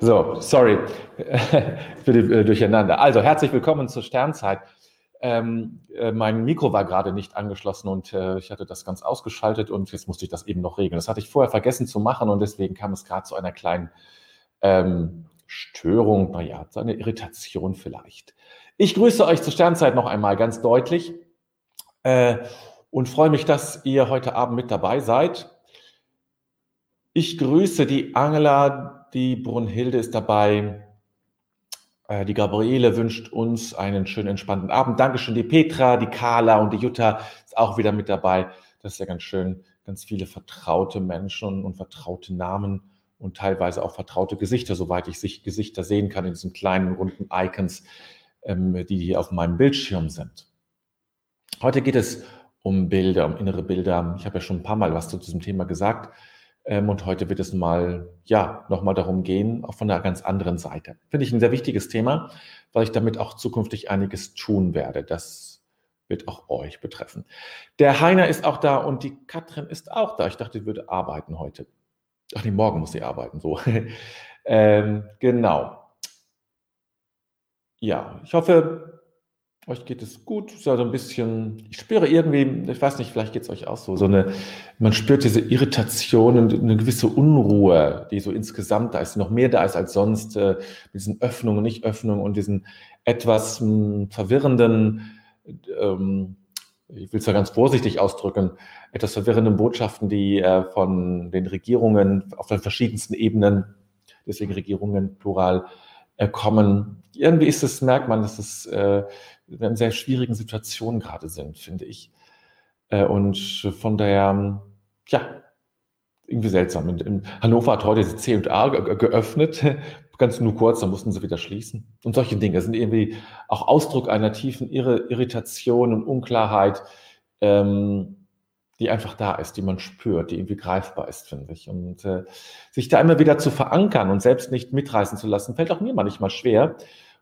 So, sorry für die äh, Durcheinander. Also, herzlich willkommen zur Sternzeit. Ähm, äh, mein Mikro war gerade nicht angeschlossen und äh, ich hatte das ganz ausgeschaltet und jetzt musste ich das eben noch regeln. Das hatte ich vorher vergessen zu machen und deswegen kam es gerade zu einer kleinen ähm, Störung, naja, zu einer Irritation vielleicht. Ich grüße euch zur Sternzeit noch einmal ganz deutlich äh, und freue mich, dass ihr heute Abend mit dabei seid. Ich grüße die Angela, die Brunhilde ist dabei. Äh, die Gabriele wünscht uns einen schönen, entspannten Abend. Dankeschön, die Petra, die Carla und die Jutta ist auch wieder mit dabei. Das ist ja ganz schön. Ganz viele vertraute Menschen und vertraute Namen und teilweise auch vertraute Gesichter, soweit ich sich Gesichter sehen kann in diesen kleinen runden Icons, ähm, die hier auf meinem Bildschirm sind. Heute geht es um Bilder, um innere Bilder. Ich habe ja schon ein paar Mal was zu diesem Thema gesagt. Ähm, und heute wird es mal, ja, nochmal darum gehen, auch von einer ganz anderen Seite. Finde ich ein sehr wichtiges Thema, weil ich damit auch zukünftig einiges tun werde. Das wird auch euch betreffen. Der Heiner ist auch da und die Katrin ist auch da. Ich dachte, sie würde arbeiten heute. Ach nee, morgen muss sie arbeiten, so. ähm, genau. Ja, ich hoffe, euch geht es gut, so ein bisschen, ich spüre irgendwie, ich weiß nicht, vielleicht geht es euch auch so, so eine, man spürt diese Irritation und eine gewisse Unruhe, die so insgesamt da ist, noch mehr da ist als sonst, äh, mit diesen Öffnungen, Nicht-Öffnungen und diesen etwas mh, hm, verwirrenden, ähm, ich will es ja ganz vorsichtig ausdrücken, etwas verwirrenden Botschaften, die äh, von den Regierungen auf den verschiedensten Ebenen, deswegen Regierungen plural, äh, kommen. Irgendwie ist es, merkt man, dass es äh, in einer sehr schwierigen Situation gerade sind, finde ich. Äh, und von daher, ja, irgendwie seltsam. In, Hannover hat heute die C&A geöffnet, ganz nur kurz, dann mussten sie wieder schließen. Und solche Dinge sind irgendwie auch Ausdruck einer tiefen Irritation und Unklarheit, ähm, die einfach da ist, die man spürt, die irgendwie greifbar ist, finde ich. Und äh, sich da immer wieder zu verankern und selbst nicht mitreißen zu lassen, fällt auch mir manchmal schwer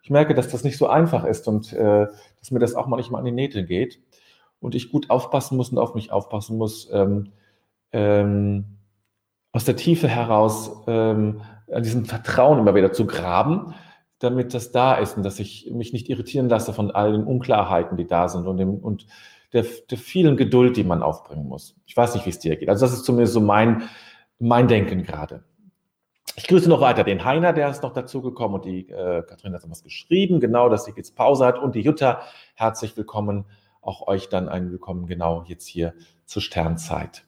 ich merke, dass das nicht so einfach ist und äh, dass mir das auch manchmal an die Nähte geht und ich gut aufpassen muss und auf mich aufpassen muss, ähm, ähm, aus der Tiefe heraus ähm, an diesem Vertrauen immer wieder zu graben, damit das da ist und dass ich mich nicht irritieren lasse von all den Unklarheiten, die da sind und, dem, und der, der vielen Geduld, die man aufbringen muss. Ich weiß nicht, wie es dir geht. Also das ist zumindest so mein, mein Denken gerade. Ich grüße noch weiter den Heiner, der ist noch dazugekommen und die äh, Katrin hat was geschrieben, genau, dass sie jetzt Pause hat und die Jutta, herzlich willkommen, auch euch dann ein Willkommen genau jetzt hier zur Sternzeit.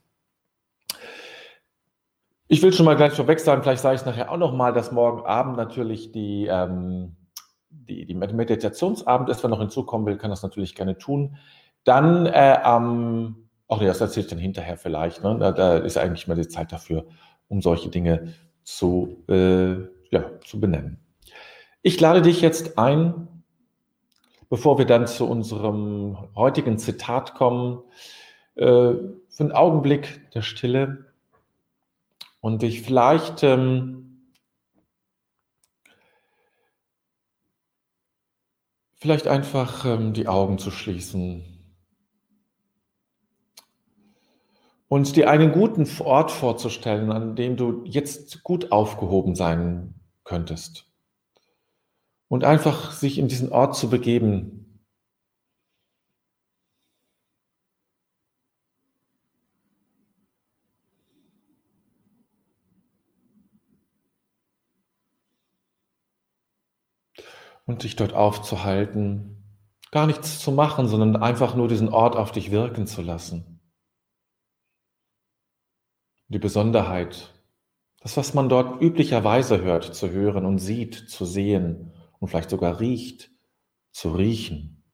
Ich will schon mal gleich vorweg sagen, vielleicht sage ich es nachher auch noch mal, dass morgen Abend natürlich die, ähm, die, die Meditationsabend ist. Wer noch hinzukommen will, kann das natürlich gerne tun. Dann äh, am, ach nee, das erzähle ich dann hinterher vielleicht. Ne? Da, da ist eigentlich mal die Zeit dafür, um solche Dinge zu, äh, ja, zu benennen. Ich lade dich jetzt ein, bevor wir dann zu unserem heutigen Zitat kommen, äh, für einen Augenblick der Stille und dich vielleicht ähm, vielleicht einfach ähm, die Augen zu schließen und dir einen guten Ort vorzustellen, an dem du jetzt gut aufgehoben sein könntest. Und einfach sich in diesen Ort zu begeben. Und dich dort aufzuhalten, gar nichts zu machen, sondern einfach nur diesen Ort auf dich wirken zu lassen die Besonderheit, das, was man dort üblicherweise hört, zu hören und sieht, zu sehen und vielleicht sogar riecht, zu riechen.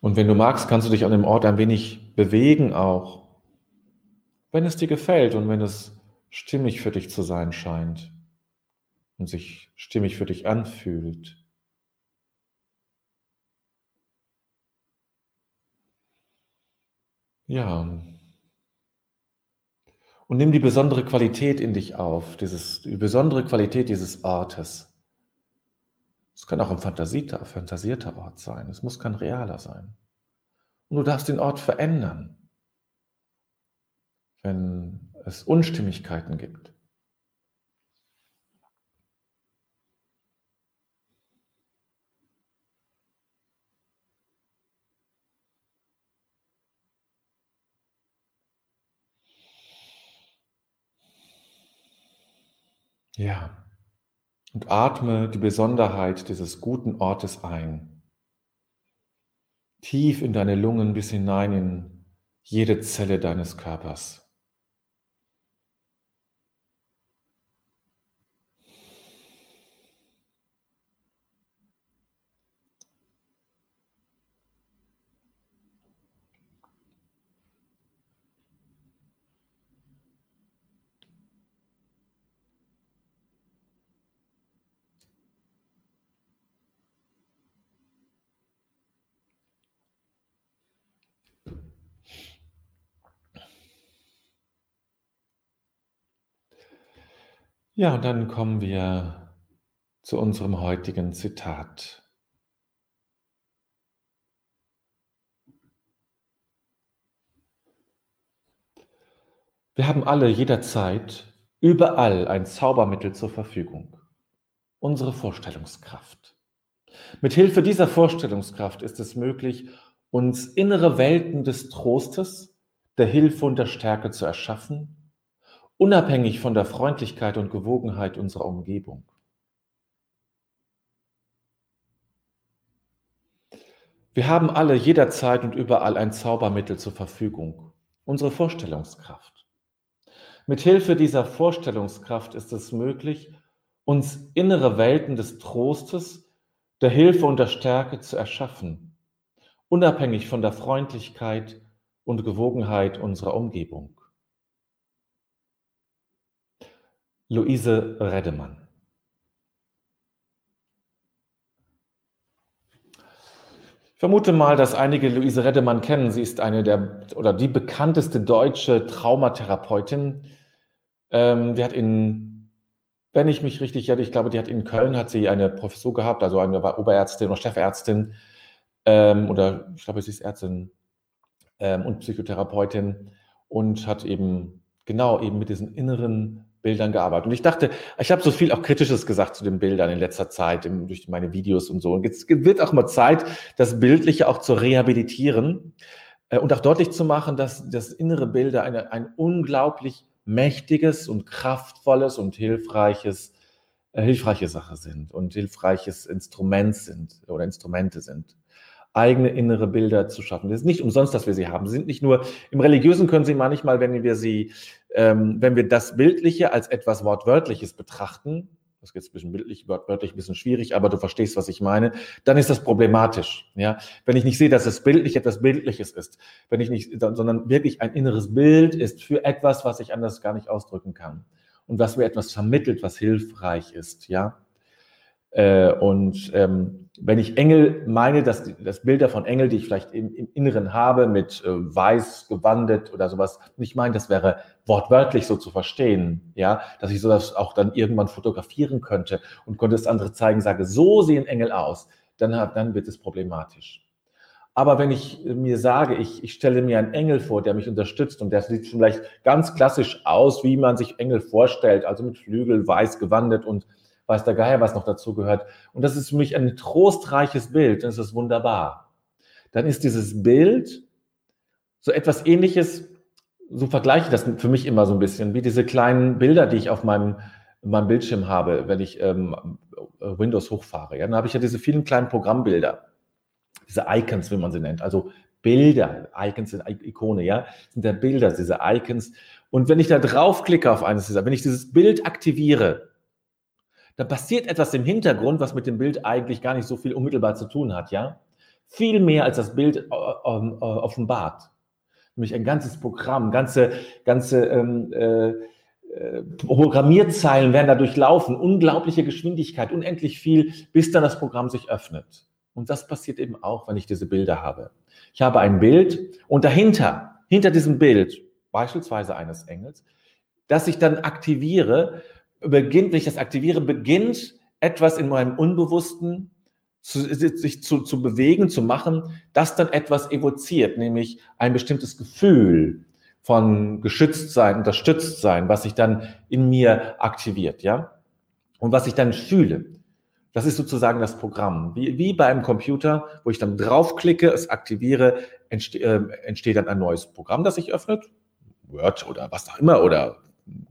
Und wenn du magst, kannst du dich an dem Ort ein wenig bewegen auch, wenn es dir gefällt und wenn es stimmig für dich zu sein scheint und sich stimmig für dich anfühlt. Ja. Und nimm die besondere Qualität in dich auf, dieses, die besondere Qualität dieses Ortes. Es kann auch ein fantasierter, fantasierter Ort sein. Es muss kein realer sein. Und du darfst den Ort verändern, wenn es Unstimmigkeiten gibt. Ja. Und atme die Besonderheit dieses guten Ortes ein. Tief in deine Lungen bis hinein in jede Zelle deines Körpers. Ja, und dann kommen wir zu unserem heutigen Zitat. Wir haben alle jederzeit überall ein Zaubermittel zur Verfügung. Unsere Vorstellungskraft. Mit Hilfe dieser Vorstellungskraft ist es möglich, uns innere Welten des Trostes, der Hilfe und der Stärke zu erschaffen unabhängig von der Freundlichkeit und Gewogenheit unserer Umgebung. Wir haben alle jederzeit und überall ein Zaubermittel zur Verfügung, unsere Vorstellungskraft. Mit Hilfe dieser Vorstellungskraft ist es möglich, uns innere Welten des Trostes, der Hilfe und der Stärke zu erschaffen, unabhängig von der Freundlichkeit und Gewogenheit unserer Umgebung. Luise Redemann. Ich vermute mal, dass einige Luise Redemann kennen. Sie ist eine der oder die bekannteste deutsche Traumatherapeutin. Ähm, die hat in, wenn ich mich richtig hätte, ich glaube, die hat in Köln hat sie eine Professur gehabt, also eine Oberärztin oder Chefärztin ähm, oder ich glaube, sie ist Ärztin ähm, und Psychotherapeutin und hat eben genau eben mit diesen inneren Bildern gearbeitet. Und ich dachte, ich habe so viel auch Kritisches gesagt zu den Bildern in letzter Zeit im, durch meine Videos und so. Und jetzt wird auch mal Zeit, das Bildliche auch zu rehabilitieren äh, und auch deutlich zu machen, dass das innere Bilder eine, ein unglaublich mächtiges und kraftvolles und hilfreiches, äh, hilfreiche Sache sind und hilfreiches Instrument sind oder Instrumente sind eigene innere Bilder zu schaffen. Das ist nicht umsonst, dass wir sie haben. Sie sind nicht nur, im Religiösen können sie manchmal, wenn wir sie, ähm, wenn wir das Bildliche als etwas Wortwörtliches betrachten, das ist jetzt ein bisschen bildlich, wortwörtlich ein bisschen schwierig, aber du verstehst, was ich meine, dann ist das problematisch. Ja? Wenn ich nicht sehe, dass es bildlich etwas Bildliches ist, wenn ich nicht, sondern wirklich ein inneres Bild ist für etwas, was ich anders gar nicht ausdrücken kann und was mir etwas vermittelt, was hilfreich ist, ja. Äh, und ähm, wenn ich Engel meine, dass das Bilder von Engel, die ich vielleicht im, im Inneren habe, mit äh, weiß gewandet oder sowas, und ich meine, das wäre wortwörtlich so zu verstehen, ja, dass ich sowas auch dann irgendwann fotografieren könnte und könnte es andere zeigen, sage, so sehen Engel aus, dann, dann wird es problematisch. Aber wenn ich mir sage, ich, ich stelle mir einen Engel vor, der mich unterstützt und der sieht vielleicht ganz klassisch aus, wie man sich Engel vorstellt, also mit Flügel, weiß gewandet und weiß der Geier, was noch dazu gehört. Und das ist für mich ein trostreiches Bild, das ist wunderbar. Dann ist dieses Bild so etwas ähnliches, so vergleiche ich das für mich immer so ein bisschen, wie diese kleinen Bilder, die ich auf meinem, meinem Bildschirm habe, wenn ich ähm, Windows hochfahre. Ja, dann habe ich ja diese vielen kleinen Programmbilder, diese Icons, wie man sie nennt, also Bilder, Icons sind Ikone, ja, sind ja Bilder, diese Icons. Und wenn ich da draufklicke auf eines dieser, wenn ich dieses Bild aktiviere, da passiert etwas im Hintergrund, was mit dem Bild eigentlich gar nicht so viel unmittelbar zu tun hat, ja? Viel mehr als das Bild äh, ähm, äh, offenbart. Nämlich ein ganzes Programm, ganze, ganze ähm, äh, äh, Programmierzeilen werden dadurch laufen, unglaubliche Geschwindigkeit, unendlich viel, bis dann das Programm sich öffnet. Und das passiert eben auch, wenn ich diese Bilder habe. Ich habe ein Bild und dahinter, hinter diesem Bild, beispielsweise eines Engels, das ich dann aktiviere, beginnt, wenn ich das aktiviere, beginnt etwas in meinem Unbewussten zu, sich zu, zu bewegen, zu machen, das dann etwas evoziert, nämlich ein bestimmtes Gefühl von geschützt sein, unterstützt sein, was sich dann in mir aktiviert, ja? Und was ich dann fühle. Das ist sozusagen das Programm. Wie, wie bei einem Computer, wo ich dann draufklicke, es aktiviere, entste, äh, entsteht dann ein neues Programm, das sich öffnet. Word oder was auch immer oder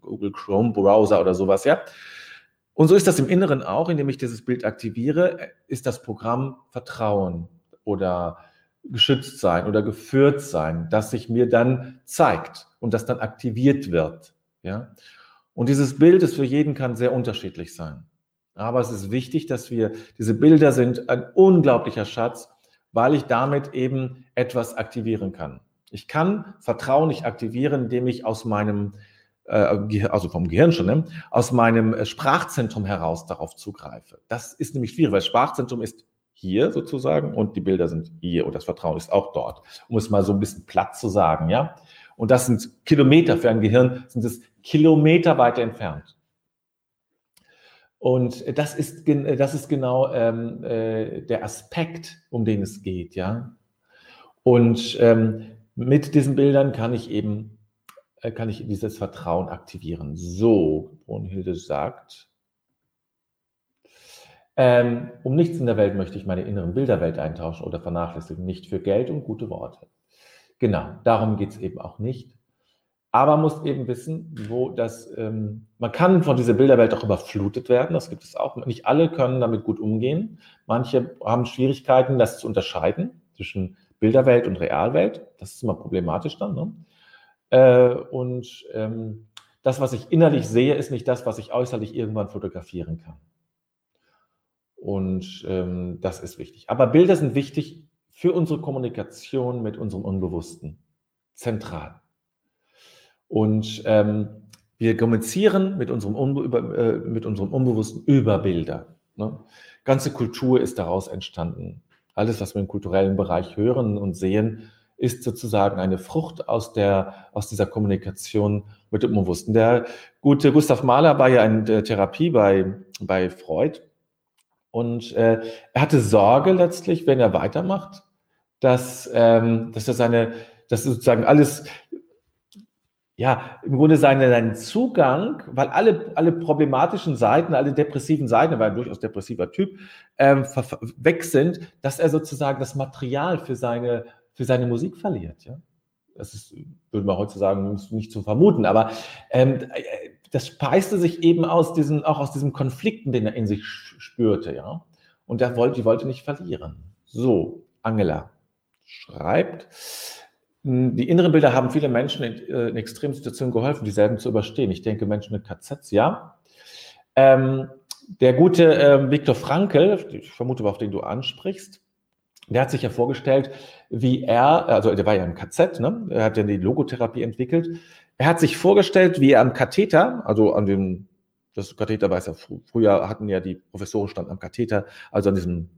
Google Chrome Browser oder sowas, ja. Und so ist das im Inneren auch, indem ich dieses Bild aktiviere, ist das Programm Vertrauen oder geschützt sein oder geführt sein, das sich mir dann zeigt und das dann aktiviert wird. Ja? Und dieses Bild ist für jeden kann sehr unterschiedlich sein. Aber es ist wichtig, dass wir, diese Bilder sind ein unglaublicher Schatz, weil ich damit eben etwas aktivieren kann. Ich kann Vertrauen nicht aktivieren, indem ich aus meinem also vom Gehirn schon, ne, aus meinem äh, Sprachzentrum heraus darauf zugreife. Das ist nämlich schwierig, weil Sprachzentrum ist hier sozusagen und die Bilder sind hier und das Vertrauen ist auch dort, um es mal so ein bisschen platt zu sagen, ja. Und das sind Kilometer für ein Gehirn, sind es Kilometer weiter entfernt. Und das ist, das ist genau ähm, äh, der Aspekt, um den es geht, ja. Und ähm, mit diesen Bildern kann ich eben äh, kann ich dieses Vertrauen aktivieren. So, Brunhilde sagt, ähm, um nichts in der Welt möchte ich meine inneren Bilderwelt eintauschen oder vernachlässigen, nicht für Geld und gute Worte. Genau, darum geht es eben auch nicht. Aber man muss eben wissen, wo das, ähm, man kann von dieser Bilderwelt auch überflutet werden, das gibt es auch. Nicht alle können damit gut umgehen. Manche haben Schwierigkeiten, das zu unterscheiden zwischen Bilderwelt und Realwelt. Das ist immer problematisch dann. Ne? Äh, und ähm, das, was ich innerlich sehe, ist nicht das, was ich äußerlich irgendwann fotografieren kann. Und ähm, das ist wichtig. Aber Bilder sind wichtig für unsere Kommunikation mit unserem Unbewussten. Zentral. Und ähm, wir kommunizieren mit unserem, Unbe über, äh, mit unserem Unbewussten über Bilder. Ne? Ganze Kultur ist daraus entstanden. Alles, was wir im kulturellen Bereich hören und sehen, ist sozusagen eine Frucht aus, der, aus dieser Kommunikation mit dem Unbewussten. Der gute Gustav Mahler war ja in der Therapie bei, bei Freud und äh, er hatte Sorge letztlich, wenn er weitermacht, dass, ähm, dass er seine, dass sozusagen alles, ja, im Grunde seinen, Zugang, weil alle, alle problematischen Seiten, alle depressiven Seiten, er war ein durchaus depressiver Typ, ähm, weg sind, dass er sozusagen das Material für seine für seine Musik verliert. Ja? Das ist, würde man heute sagen, nicht zu vermuten, aber ähm, das speiste sich eben aus diesen, auch aus diesem Konflikten, den er in sich spürte, ja. Und er wollte, die wollte nicht verlieren. So, Angela schreibt, hm, die inneren Bilder haben viele Menschen in, äh, in extremen Situationen geholfen, dieselben zu überstehen. Ich denke, Menschen mit KZs, ja. Ähm, der gute äh, Viktor Frankl, ich vermute, auf den du ansprichst, der hat sich ja vorgestellt, wie er, also der war ja im KZ, ne? er hat ja die Logotherapie entwickelt. Er hat sich vorgestellt, wie er am Katheter, also an dem, das Katheter weiß er, früher hatten ja die Professoren standen am Katheter, also an diesem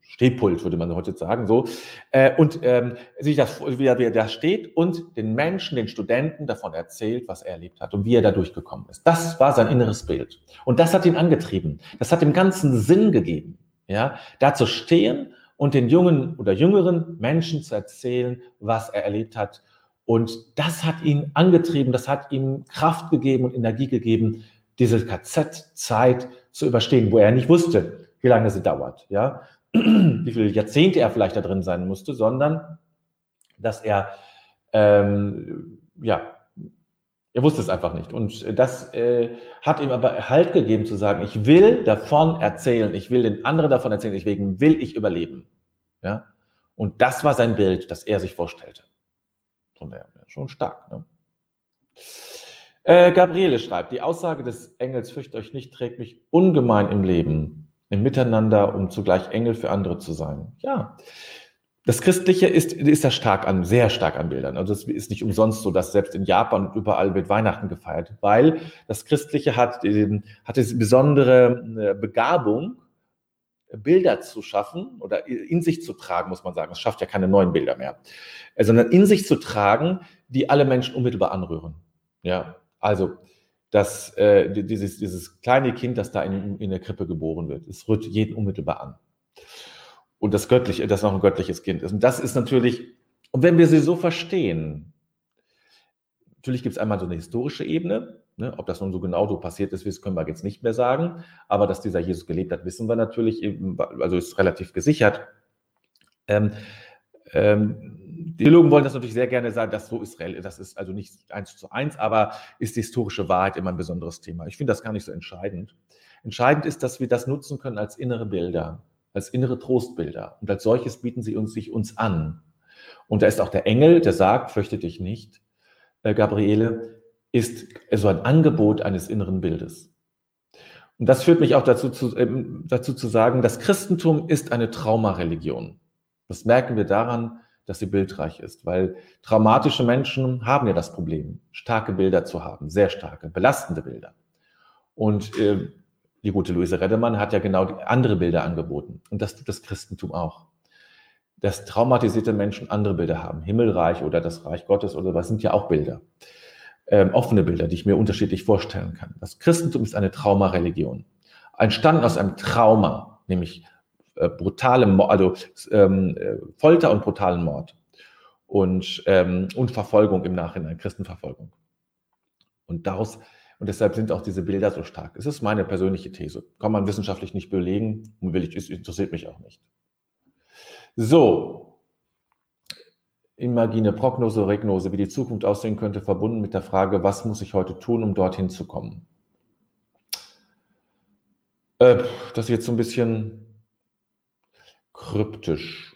Stehpult, würde man heute sagen, so. Äh, und ähm, sich das, wie er, wie er da steht und den Menschen, den Studenten davon erzählt, was er erlebt hat und wie er da durchgekommen ist. Das war sein inneres Bild. Und das hat ihn angetrieben. Das hat dem Ganzen Sinn gegeben. Ja, da zu stehen und den jungen oder jüngeren Menschen zu erzählen, was er erlebt hat. Und das hat ihn angetrieben, das hat ihm Kraft gegeben und Energie gegeben, diese KZ-Zeit zu überstehen, wo er nicht wusste, wie lange sie dauert, ja, wie viele Jahrzehnte er vielleicht da drin sein musste, sondern dass er, ähm, ja, er wusste es einfach nicht. Und das äh, hat ihm aber Halt gegeben zu sagen, ich will davon erzählen, ich will den anderen davon erzählen, deswegen will ich überleben. Ja? Und das war sein Bild, das er sich vorstellte. Der, schon stark. Ne? Äh, Gabriele schreibt, die Aussage des Engels, fürchtet euch nicht, trägt mich ungemein im Leben, im Miteinander, um zugleich Engel für andere zu sein. Ja, das Christliche ist, ist ja stark an, sehr stark an Bildern. Also es ist nicht umsonst so, dass selbst in Japan und überall wird Weihnachten gefeiert, weil das Christliche hat, ähm, hat diese besondere äh, Begabung, Bilder zu schaffen oder in sich zu tragen, muss man sagen. Es schafft ja keine neuen Bilder mehr, äh, sondern in sich zu tragen, die alle Menschen unmittelbar anrühren. Ja, also dass äh, dieses, dieses kleine Kind, das da in, in der Krippe geboren wird, es rührt jeden unmittelbar an. Und das göttliche, das noch ein göttliches Kind ist. Und das ist natürlich, und wenn wir sie so verstehen, natürlich gibt es einmal so eine historische Ebene, ne, ob das nun so genau so passiert ist, das können wir jetzt nicht mehr sagen, aber dass dieser Jesus gelebt hat, wissen wir natürlich, also ist relativ gesichert. Ähm, ähm, die Theologen wollen das natürlich sehr gerne sagen, dass so ist, das ist also nicht eins zu eins, aber ist die historische Wahrheit immer ein besonderes Thema. Ich finde das gar nicht so entscheidend. Entscheidend ist, dass wir das nutzen können als innere Bilder, als innere Trostbilder. Und als solches bieten sie uns, sich uns an. Und da ist auch der Engel, der sagt, fürchte dich nicht, äh, Gabriele, ist so ein Angebot eines inneren Bildes. Und das führt mich auch dazu zu, äh, dazu zu sagen, das Christentum ist eine Traumareligion. Das merken wir daran, dass sie bildreich ist, weil traumatische Menschen haben ja das Problem, starke Bilder zu haben, sehr starke, belastende Bilder. Und äh, die gute Luise Reddemann hat ja genau andere Bilder angeboten. Und das tut das Christentum auch. Dass traumatisierte Menschen andere Bilder haben. Himmelreich oder das Reich Gottes oder was sind ja auch Bilder. Ähm, offene Bilder, die ich mir unterschiedlich vorstellen kann. Das Christentum ist eine Traumareligion. Entstanden aus einem Trauma, nämlich äh, brutalem, also ähm, äh, Folter und brutalen Mord und, ähm, und Verfolgung im Nachhinein, Christenverfolgung. Und daraus, und deshalb sind auch diese Bilder so stark. Es ist meine persönliche These. Kann man wissenschaftlich nicht belegen will ich, es interessiert mich auch nicht. So, Imagine, Prognose, Regnose, wie die Zukunft aussehen könnte, verbunden mit der Frage, was muss ich heute tun, um dorthin zu kommen? Äh, das ist jetzt so ein bisschen kryptisch.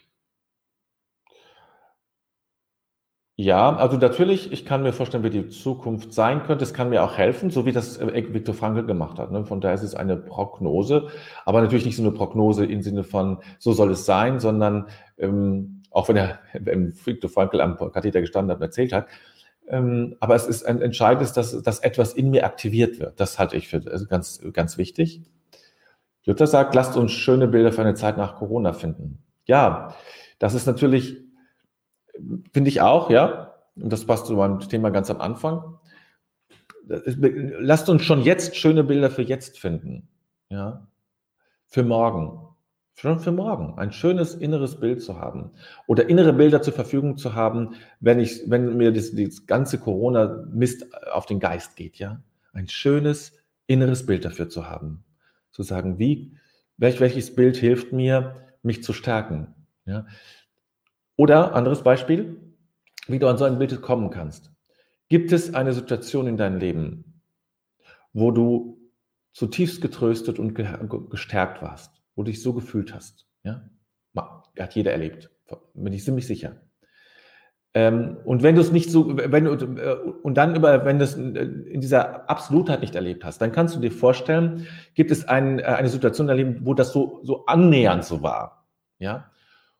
Ja, also natürlich, ich kann mir vorstellen, wie die Zukunft sein könnte. Es kann mir auch helfen, so wie das äh, Viktor Frankl gemacht hat. Ne? Von daher ist es eine Prognose, aber natürlich nicht so eine Prognose im Sinne von, so soll es sein, sondern ähm, auch wenn er wenn Viktor Frankl am Katheter gestanden hat und erzählt hat, ähm, aber es ist ein entscheidendes, dass, dass etwas in mir aktiviert wird. Das halte ich für ganz, ganz wichtig. Jutta sagt, lasst uns schöne Bilder für eine Zeit nach Corona finden. Ja, das ist natürlich, finde ich auch, ja, und das passt zu meinem Thema ganz am Anfang. Lasst uns schon jetzt schöne Bilder für jetzt finden, ja, für morgen. Schon für morgen ein schönes inneres Bild zu haben oder innere Bilder zur Verfügung zu haben, wenn ich, wenn mir das, das ganze Corona-Mist auf den Geist geht, ja, ein schönes inneres Bild dafür zu haben zu sagen, wie, welch, welches Bild hilft mir, mich zu stärken. Ja? Oder anderes Beispiel, wie du an so ein Bild kommen kannst. Gibt es eine Situation in deinem Leben, wo du zutiefst getröstet und gestärkt warst, wo du dich so gefühlt hast? Ja? Hat jeder erlebt, bin ich ziemlich sicher. Ähm, und wenn du es nicht so, wenn du, äh, und dann über, wenn du es in dieser Absolutheit nicht erlebt hast, dann kannst du dir vorstellen, gibt es ein, äh, eine Situation in deinem Leben, wo das so, so annähernd so war. Ja?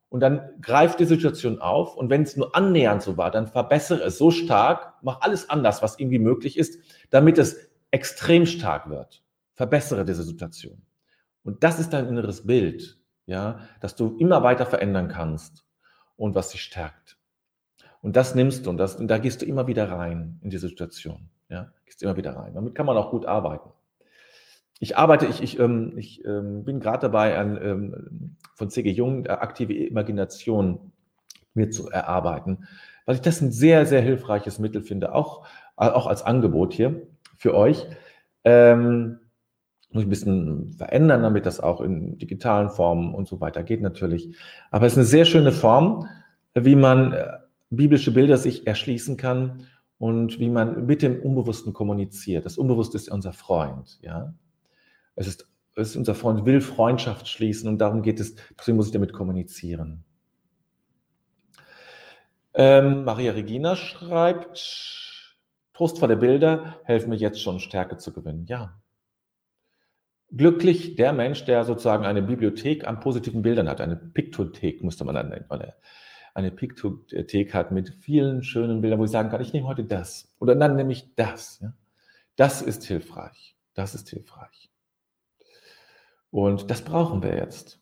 Und dann greift die Situation auf und wenn es nur annähernd so war, dann verbessere es so stark, mach alles anders, was irgendwie möglich ist, damit es extrem stark wird. Verbessere diese Situation. Und das ist dein inneres Bild, ja, dass du immer weiter verändern kannst und was dich stärkt. Und das nimmst du und, das, und da gehst du immer wieder rein in diese Situation. Ja, gehst immer wieder rein. Damit kann man auch gut arbeiten. Ich arbeite, ich, ich, ähm, ich ähm, bin gerade dabei, an, ähm, von C.G. Jung aktive Imagination mir zu erarbeiten, weil ich das ein sehr, sehr hilfreiches Mittel finde, auch, auch als Angebot hier für euch. Ähm, muss ich ein bisschen verändern, damit das auch in digitalen Formen und so weiter geht natürlich. Aber es ist eine sehr schöne Form, wie man äh, biblische Bilder sich erschließen kann und wie man mit dem Unbewussten kommuniziert. Das Unbewusste ist unser Freund, ja. Es ist, es ist unser Freund, will Freundschaft schließen und darum geht es, deswegen muss ich damit kommunizieren. Ähm, Maria Regina schreibt, trostvolle Bilder helfen mir jetzt schon, Stärke zu gewinnen. Ja. Glücklich der Mensch, der sozusagen eine Bibliothek an positiven Bildern hat, eine Piktothek, müsste man dann nennen, eine Piktothek hat mit vielen schönen Bildern, wo ich sagen kann, ich nehme heute das oder dann nehme ich das. Ja? Das ist hilfreich. Das ist hilfreich. Und das brauchen wir jetzt.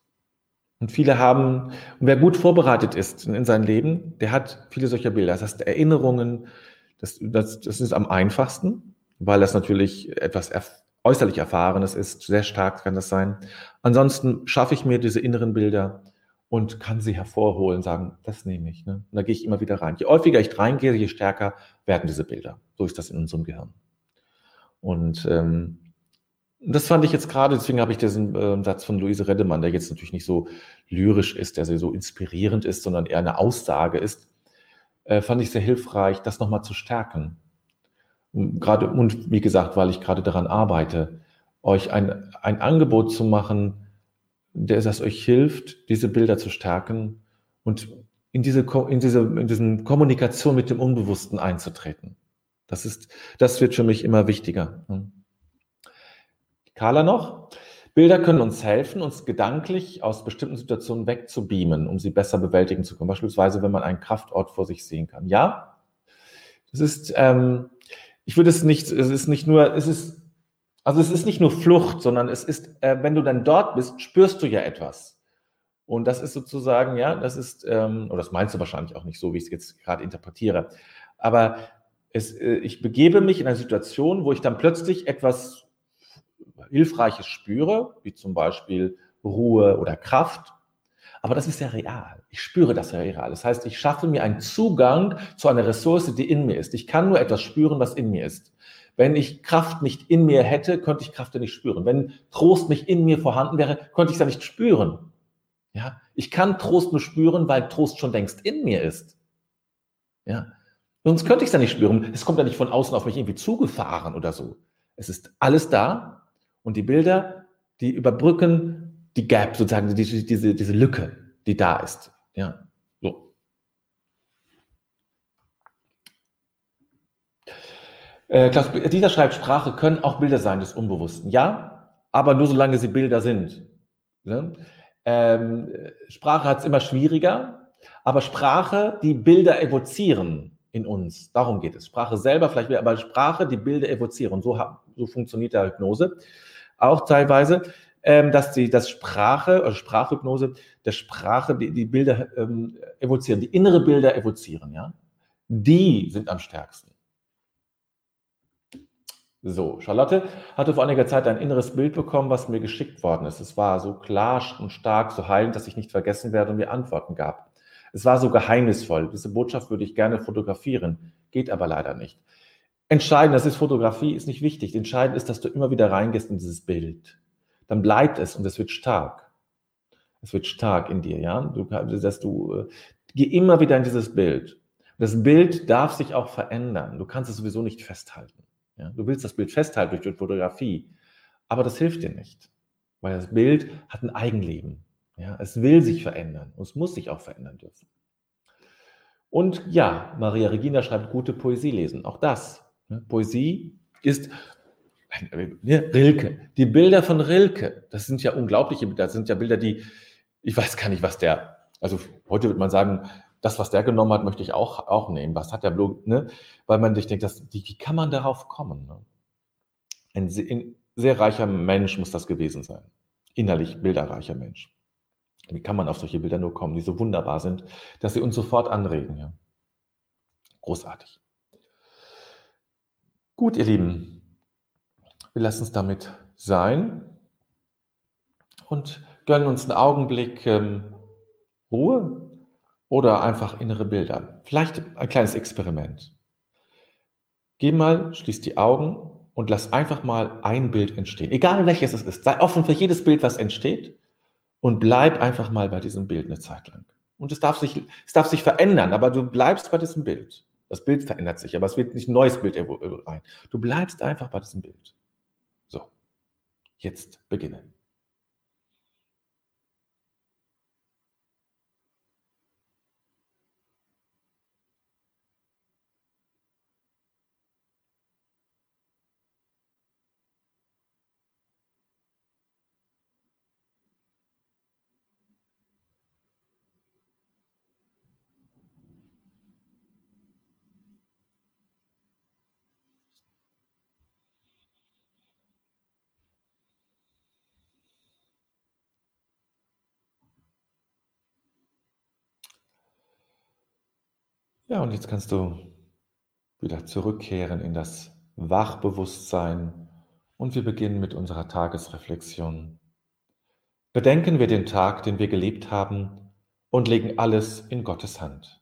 Und viele haben, und wer gut vorbereitet ist in, sein Leben, der hat viele solcher Bilder. Das heißt, Erinnerungen, das, das, das ist am einfachsten. weil das natürlich etwas erf äußerlich Erfahrenes ist. Sehr stark kann das sein. Ansonsten schaffe ich mir diese inneren Bilder und kann sie hervorholen, sagen, das nehme ich. Ne? Und da gehe ich immer wieder rein. Je häufiger ich reingehe, je stärker werden diese Bilder. So ist das in unserem Gehirn. Und ähm, das fand ich jetzt gerade, deswegen habe ich diesen äh, Satz von Luise Reddemann, der jetzt natürlich nicht so lyrisch ist, der so inspirierend ist, sondern eher eine Aussage ist, äh, fand ich sehr hilfreich, das nochmal zu stärken. Gerade, und wie gesagt, weil ich gerade daran arbeite, euch ein, ein Angebot zu machen, der es euch hilft, diese Bilder zu stärken und in diese, in diese, in diesen Kommunikation mit dem Unbewussten einzutreten. Das ist, das wird für mich immer wichtiger. Carla noch. Bilder können uns helfen, uns gedanklich aus bestimmten Situationen wegzubeamen, um sie besser bewältigen zu können. Beispielsweise, wenn man einen Kraftort vor sich sehen kann. Ja, das ist, ähm, ich würde es nicht, es ist nicht nur, es ist, also es ist nicht nur Flucht, sondern es ist, äh, wenn du dann dort bist, spürst du ja etwas. Und das ist sozusagen, ja, das ist, ähm, oder das meinst du wahrscheinlich auch nicht so, wie ich es jetzt gerade interpretiere. Aber es, äh, ich begebe mich in eine Situation, wo ich dann plötzlich etwas Hilfreiches spüre, wie zum Beispiel Ruhe oder Kraft. Aber das ist ja real. Ich spüre das ja real. Das heißt, ich schaffe mir einen Zugang zu einer Ressource, die in mir ist. Ich kann nur etwas spüren, was in mir ist. Wenn ich Kraft nicht in mir hätte, könnte ich Kraft ja nicht spüren. Wenn Trost nicht in mir vorhanden wäre, könnte ich es ja nicht spüren. Ja, ich kann Trost nur spüren, weil Trost schon längst in mir ist. Ja, sonst könnte ich es ja nicht spüren. Es kommt ja nicht von außen auf mich irgendwie zugefahren oder so. Es ist alles da und die Bilder, die überbrücken die Gap, sozusagen diese, diese, diese Lücke, die da ist. Ja, so. Äh, Klaus, dieser schreibt, Sprache können auch Bilder sein des Unbewussten. Ja, aber nur solange sie Bilder sind. Ne? Ähm, Sprache hat es immer schwieriger, aber Sprache, die Bilder evozieren in uns, darum geht es. Sprache selber vielleicht, aber Sprache, die Bilder evozieren. So, so funktioniert der Hypnose auch teilweise, ähm, dass die das Sprache oder Sprachhypnose der Sprache die, die Bilder ähm, evozieren, die innere Bilder evozieren, ja. Die sind am stärksten. So, Charlotte hatte vor einiger Zeit ein inneres Bild bekommen, was mir geschickt worden ist. Es war so klar und stark, so heilend, dass ich nicht vergessen werde und mir Antworten gab. Es war so geheimnisvoll. Diese Botschaft würde ich gerne fotografieren, geht aber leider nicht. Entscheidend, das ist Fotografie, ist nicht wichtig. Entscheidend ist, dass du immer wieder reingehst in dieses Bild. Dann bleibt es und es wird stark. Es wird stark in dir, ja. Du, dass du, äh, geh immer wieder in dieses Bild. Das Bild darf sich auch verändern. Du kannst es sowieso nicht festhalten. Ja? Du willst das Bild festhalten durch die Fotografie, aber das hilft dir nicht, weil das Bild hat ein Eigenleben. Ja? Es will sich verändern und es muss sich auch verändern dürfen. Und ja, Maria Regina schreibt gute Poesie lesen. Auch das? Poesie ist ne, Rilke. Die Bilder von Rilke, das sind ja unglaubliche Bilder. Das sind ja Bilder, die, ich weiß gar nicht, was der, also heute würde man sagen, das, was der genommen hat, möchte ich auch, auch nehmen. Was hat der Blut, ne? Weil man sich denkt, das, wie, kann man darauf kommen? Ne? Ein, ein sehr reicher Mensch muss das gewesen sein. Innerlich bilderreicher Mensch. Wie kann man auf solche Bilder nur kommen, die so wunderbar sind, dass sie uns sofort anregen? Ja? Großartig. Gut, ihr Lieben, wir lassen es damit sein und gönnen uns einen Augenblick ähm, Ruhe oder einfach innere Bilder. Vielleicht ein kleines Experiment. Geh mal, schließ die Augen und lass einfach mal ein Bild entstehen. Egal welches es ist. Sei offen für jedes Bild, was entsteht und bleib einfach mal bei diesem Bild eine Zeit lang. Und es darf sich, es darf sich verändern, aber du bleibst bei diesem Bild. Das Bild verändert sich, aber es wird nicht ein neues Bild rein. Du bleibst einfach bei diesem Bild. So, jetzt beginnen. Ja, und jetzt kannst du wieder zurückkehren in das Wachbewusstsein und wir beginnen mit unserer Tagesreflexion. Bedenken wir den Tag, den wir gelebt haben und legen alles in Gottes Hand.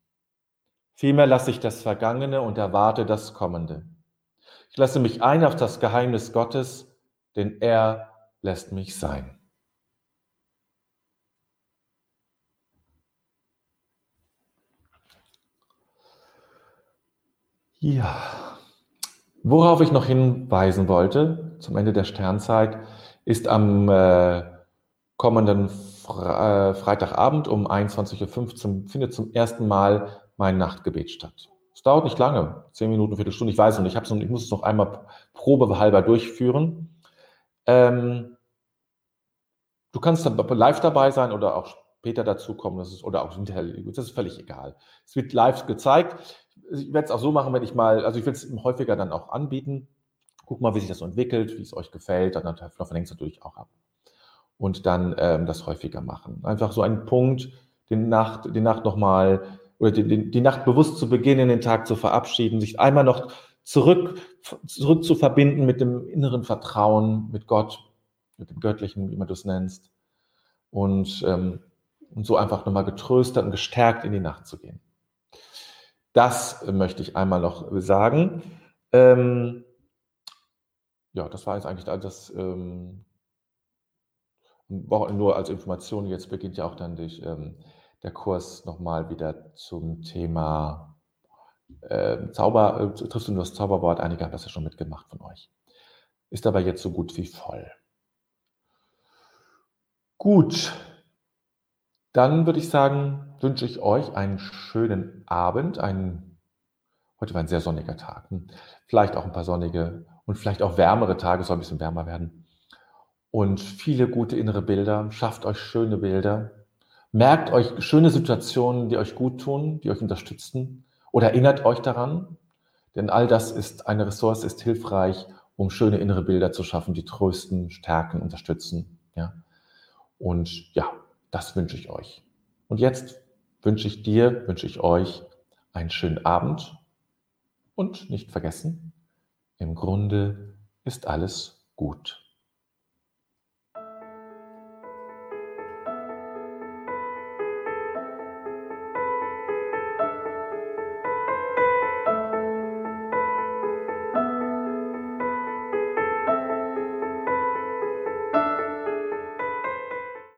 Vielmehr lasse ich das Vergangene und erwarte das Kommende. Ich lasse mich ein auf das Geheimnis Gottes, denn er lässt mich sein. Ja, worauf ich noch hinweisen wollte zum Ende der Sternzeit, ist am äh, kommenden Fre äh, Freitagabend um 21.15 Uhr findet zum ersten Mal mein Nachtgebet statt. Es dauert nicht lange, zehn Minuten, Viertelstunde, ich weiß noch nicht, ich, noch, ich muss es noch einmal probehalber durchführen. Ähm, du kannst live dabei sein oder auch später dazukommen, das ist, oder auch hinterher, das ist völlig egal. Es wird live gezeigt. Ich werde es auch so machen, wenn ich mal, also ich will es häufiger dann auch anbieten. Guck mal, wie sich das so entwickelt, wie es euch gefällt, dann verlinkt es natürlich auch ab. Und dann ähm, das häufiger machen. Einfach so einen Punkt, den Nacht, die Nacht nochmal oder die, die, die Nacht bewusst zu beginnen, den Tag zu verabschieden, sich einmal noch zurück, zurück zu verbinden mit dem inneren Vertrauen, mit Gott, mit dem Göttlichen, wie man das nennst. Und, ähm, und so einfach nochmal getröstet und gestärkt in die Nacht zu gehen. Das möchte ich einmal noch sagen. Ähm, ja, das war jetzt eigentlich das, ähm, nur als Information. Jetzt beginnt ja auch dann die, ähm, der Kurs nochmal wieder zum Thema äh, Zauber, äh, triffst du nur das Zauberwort, einige haben das ja schon mitgemacht von euch. Ist aber jetzt so gut wie voll. Gut, dann würde ich sagen, wünsche ich euch einen schönen Abend. Einen, heute war ein sehr sonniger Tag. Hm? Vielleicht auch ein paar sonnige und vielleicht auch wärmere Tage, soll ein bisschen wärmer werden. Und viele gute innere Bilder. Schafft euch schöne Bilder. Merkt euch schöne Situationen, die euch gut tun, die euch unterstützen oder erinnert euch daran, denn all das ist eine Ressource, ist hilfreich, um schöne innere Bilder zu schaffen, die trösten, stärken, unterstützen. Ja? Und ja, das wünsche ich euch. Und jetzt wünsche ich dir, wünsche ich euch einen schönen Abend und nicht vergessen, im Grunde ist alles gut.